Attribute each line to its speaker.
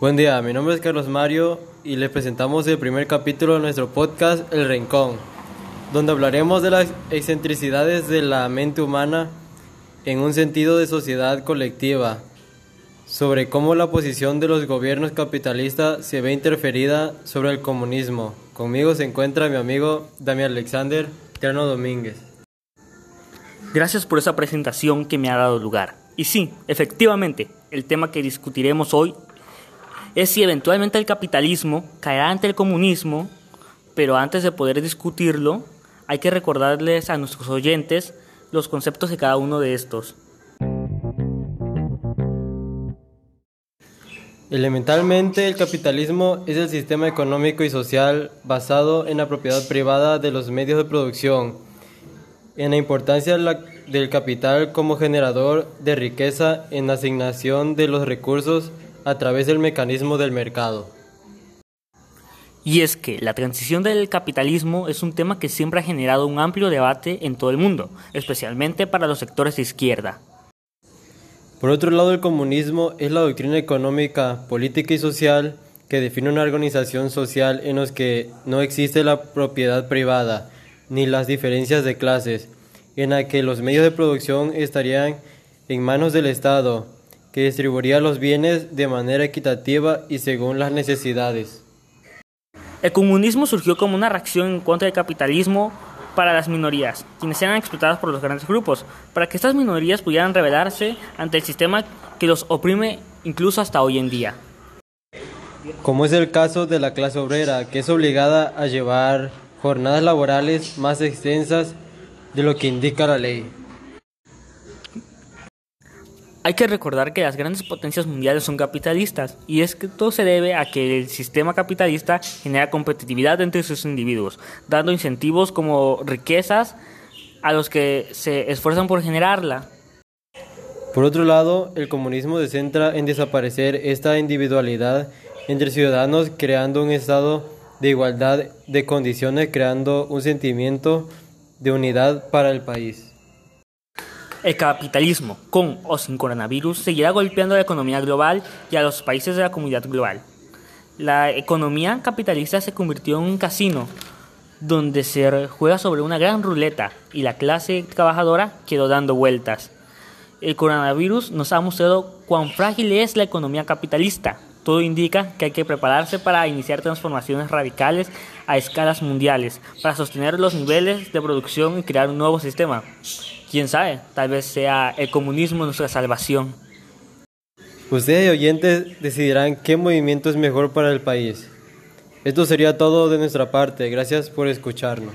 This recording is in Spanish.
Speaker 1: Buen día, mi nombre es Carlos Mario y les presentamos el primer capítulo de nuestro podcast El Rincón, donde hablaremos de las excentricidades de la mente humana en un sentido de sociedad colectiva, sobre cómo la posición de los gobiernos capitalistas se ve interferida sobre el comunismo. Conmigo se encuentra mi amigo Damián Alexander Terno Domínguez.
Speaker 2: Gracias por esa presentación que me ha dado lugar. Y sí, efectivamente, el tema que discutiremos hoy es si eventualmente el capitalismo caerá ante el comunismo, pero antes de poder discutirlo, hay que recordarles a nuestros oyentes los conceptos de cada uno de estos.
Speaker 1: Elementalmente, el capitalismo es el sistema económico y social basado en la propiedad privada de los medios de producción, en la importancia del capital como generador de riqueza en la asignación de los recursos a través del mecanismo del mercado.
Speaker 2: Y es que la transición del capitalismo es un tema que siempre ha generado un amplio debate en todo el mundo, especialmente para los sectores de izquierda.
Speaker 1: Por otro lado, el comunismo es la doctrina económica, política y social que define una organización social en la que no existe la propiedad privada ni las diferencias de clases, en la que los medios de producción estarían en manos del Estado, que distribuiría los bienes de manera equitativa y según las necesidades.
Speaker 2: El comunismo surgió como una reacción en contra del capitalismo para las minorías, quienes eran explotadas por los grandes grupos, para que estas minorías pudieran rebelarse ante el sistema que los oprime incluso hasta hoy en día.
Speaker 1: Como es el caso de la clase obrera, que es obligada a llevar jornadas laborales más extensas de lo que indica la ley.
Speaker 2: Hay que recordar que las grandes potencias mundiales son capitalistas y es que todo se debe a que el sistema capitalista genera competitividad entre sus individuos, dando incentivos como riquezas a los que se esfuerzan por generarla.
Speaker 1: Por otro lado, el comunismo se centra en desaparecer esta individualidad entre ciudadanos creando un estado de igualdad de condiciones, creando un sentimiento de unidad para el país.
Speaker 2: El capitalismo, con o sin coronavirus, seguirá golpeando a la economía global y a los países de la comunidad global. La economía capitalista se convirtió en un casino donde se juega sobre una gran ruleta y la clase trabajadora quedó dando vueltas. El coronavirus nos ha mostrado cuán frágil es la economía capitalista. Todo indica que hay que prepararse para iniciar transformaciones radicales a escalas mundiales, para sostener los niveles de producción y crear un nuevo sistema quién sabe, tal vez sea el comunismo nuestra salvación.
Speaker 1: Ustedes oyentes decidirán qué movimiento es mejor para el país. Esto sería todo de nuestra parte. Gracias por escucharnos.